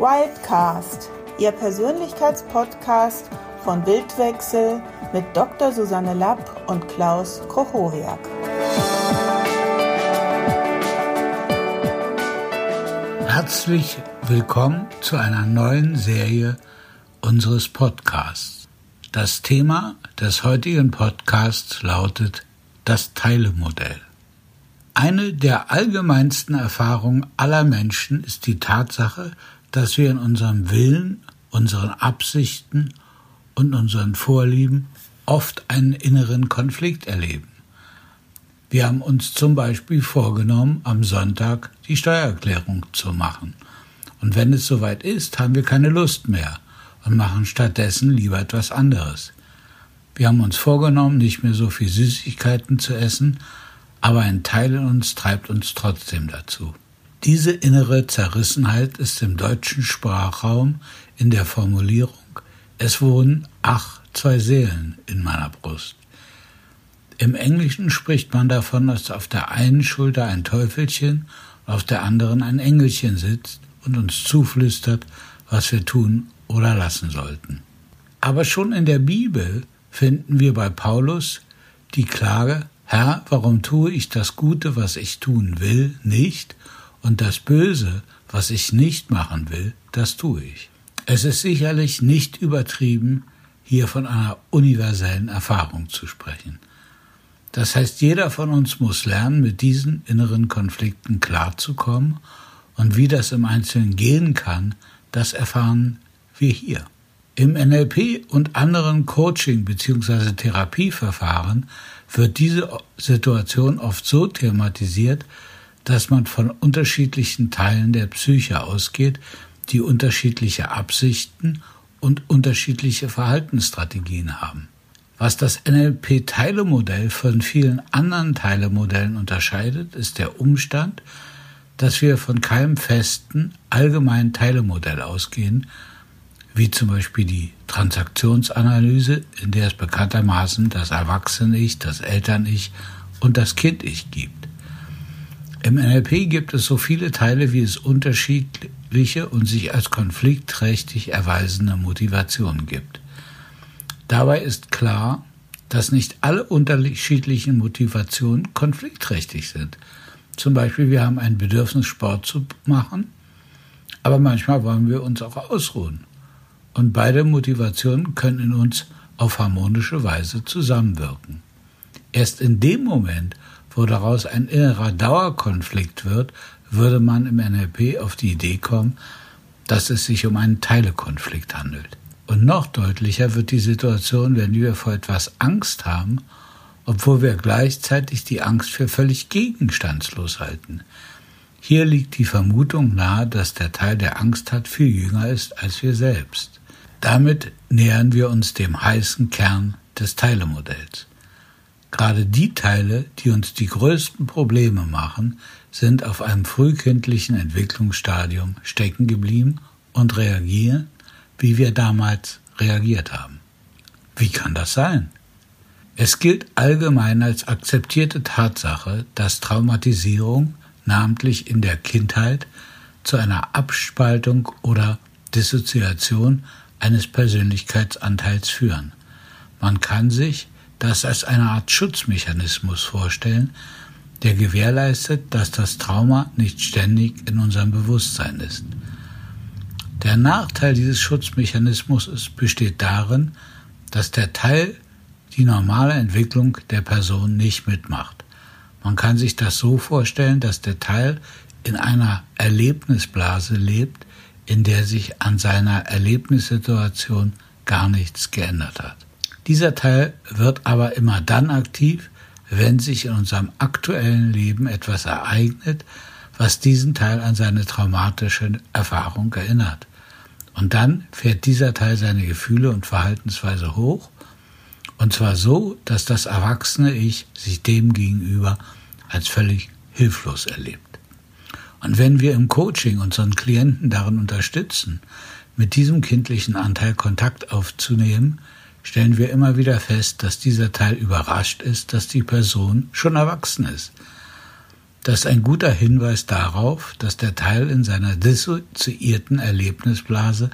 Wildcast, Ihr Persönlichkeitspodcast von Bildwechsel mit Dr. Susanne Lapp und Klaus Kochoriak. Herzlich willkommen zu einer neuen Serie unseres Podcasts. Das Thema des heutigen Podcasts lautet das Teilemodell. Eine der allgemeinsten Erfahrungen aller Menschen ist die Tatsache, dass wir in unserem Willen, unseren Absichten und unseren Vorlieben oft einen inneren Konflikt erleben. Wir haben uns zum Beispiel vorgenommen, am Sonntag die Steuererklärung zu machen. Und wenn es soweit ist, haben wir keine Lust mehr und machen stattdessen lieber etwas anderes. Wir haben uns vorgenommen, nicht mehr so viel Süßigkeiten zu essen, aber ein Teil in uns treibt uns trotzdem dazu. Diese innere Zerrissenheit ist im deutschen Sprachraum in der Formulierung Es wohnen, ach, zwei Seelen in meiner Brust. Im Englischen spricht man davon, dass auf der einen Schulter ein Teufelchen, auf der anderen ein Engelchen sitzt und uns zuflüstert, was wir tun oder lassen sollten. Aber schon in der Bibel finden wir bei Paulus die Klage, Herr, warum tue ich das Gute, was ich tun will, nicht, und das Böse, was ich nicht machen will, das tue ich. Es ist sicherlich nicht übertrieben, hier von einer universellen Erfahrung zu sprechen. Das heißt, jeder von uns muss lernen, mit diesen inneren Konflikten klarzukommen und wie das im Einzelnen gehen kann, das erfahren wir hier. Im NLP und anderen Coaching- bzw. Therapieverfahren wird diese Situation oft so thematisiert, dass man von unterschiedlichen Teilen der Psyche ausgeht, die unterschiedliche Absichten und unterschiedliche Verhaltensstrategien haben. Was das NLP-Teilemodell von vielen anderen Teilemodellen unterscheidet, ist der Umstand, dass wir von keinem festen, allgemeinen Teilemodell ausgehen, wie zum Beispiel die Transaktionsanalyse, in der es bekanntermaßen das Erwachsene-Ich, das Eltern-Ich und das Kind-Ich gibt. Im NLP gibt es so viele Teile, wie es unterschiedliche und sich als konfliktträchtig erweisende Motivationen gibt. Dabei ist klar, dass nicht alle unterschiedlichen Motivationen konfliktträchtig sind. Zum Beispiel, wir haben ein Bedürfnis, Sport zu machen, aber manchmal wollen wir uns auch ausruhen. Und beide Motivationen können in uns auf harmonische Weise zusammenwirken. Erst in dem Moment, wo daraus ein innerer Dauerkonflikt wird, würde man im NLP auf die Idee kommen, dass es sich um einen Teilekonflikt handelt. Und noch deutlicher wird die Situation, wenn wir vor etwas Angst haben, obwohl wir gleichzeitig die Angst für völlig gegenstandslos halten. Hier liegt die Vermutung nahe, dass der Teil, der Angst hat, viel jünger ist als wir selbst. Damit nähern wir uns dem heißen Kern des Teilemodells. Gerade die Teile, die uns die größten Probleme machen, sind auf einem frühkindlichen Entwicklungsstadium stecken geblieben und reagieren wie wir damals reagiert haben. Wie kann das sein? Es gilt allgemein als akzeptierte Tatsache, dass Traumatisierung, namentlich in der Kindheit, zu einer Abspaltung oder Dissoziation eines Persönlichkeitsanteils führen. Man kann sich das als eine Art Schutzmechanismus vorstellen, der gewährleistet, dass das Trauma nicht ständig in unserem Bewusstsein ist. Der Nachteil dieses Schutzmechanismus besteht darin, dass der Teil die normale Entwicklung der Person nicht mitmacht. Man kann sich das so vorstellen, dass der Teil in einer Erlebnisblase lebt, in der sich an seiner Erlebnissituation gar nichts geändert hat. Dieser Teil wird aber immer dann aktiv, wenn sich in unserem aktuellen Leben etwas ereignet, was diesen Teil an seine traumatische Erfahrung erinnert. Und dann fährt dieser Teil seine Gefühle und Verhaltensweise hoch, und zwar so, dass das erwachsene Ich sich dem gegenüber als völlig hilflos erlebt. Und wenn wir im Coaching unseren Klienten darin unterstützen, mit diesem kindlichen Anteil Kontakt aufzunehmen, stellen wir immer wieder fest, dass dieser Teil überrascht ist, dass die Person schon erwachsen ist. Das ist ein guter Hinweis darauf, dass der Teil in seiner dissoziierten Erlebnisblase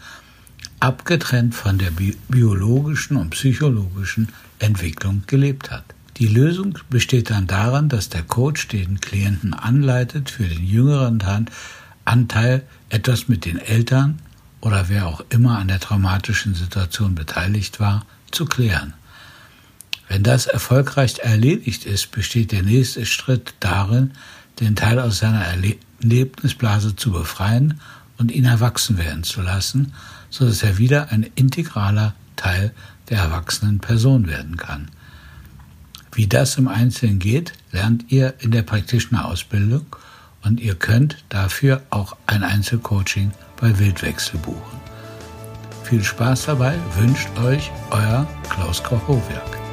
abgetrennt von der biologischen und psychologischen Entwicklung gelebt hat. Die Lösung besteht dann darin, dass der Coach den Klienten anleitet, für den jüngeren Anteil etwas mit den Eltern oder wer auch immer an der traumatischen Situation beteiligt war, zu klären. Wenn das erfolgreich erledigt ist, besteht der nächste Schritt darin, den Teil aus seiner Erlebnisblase zu befreien und ihn erwachsen werden zu lassen, so dass er wieder ein integraler Teil der erwachsenen Person werden kann. Wie das im Einzelnen geht, lernt ihr in der praktischen Ausbildung und ihr könnt dafür auch ein Einzelcoaching bei Wildwechsel buchen. Viel Spaß dabei wünscht euch euer Klaus Koch-Hochwerk.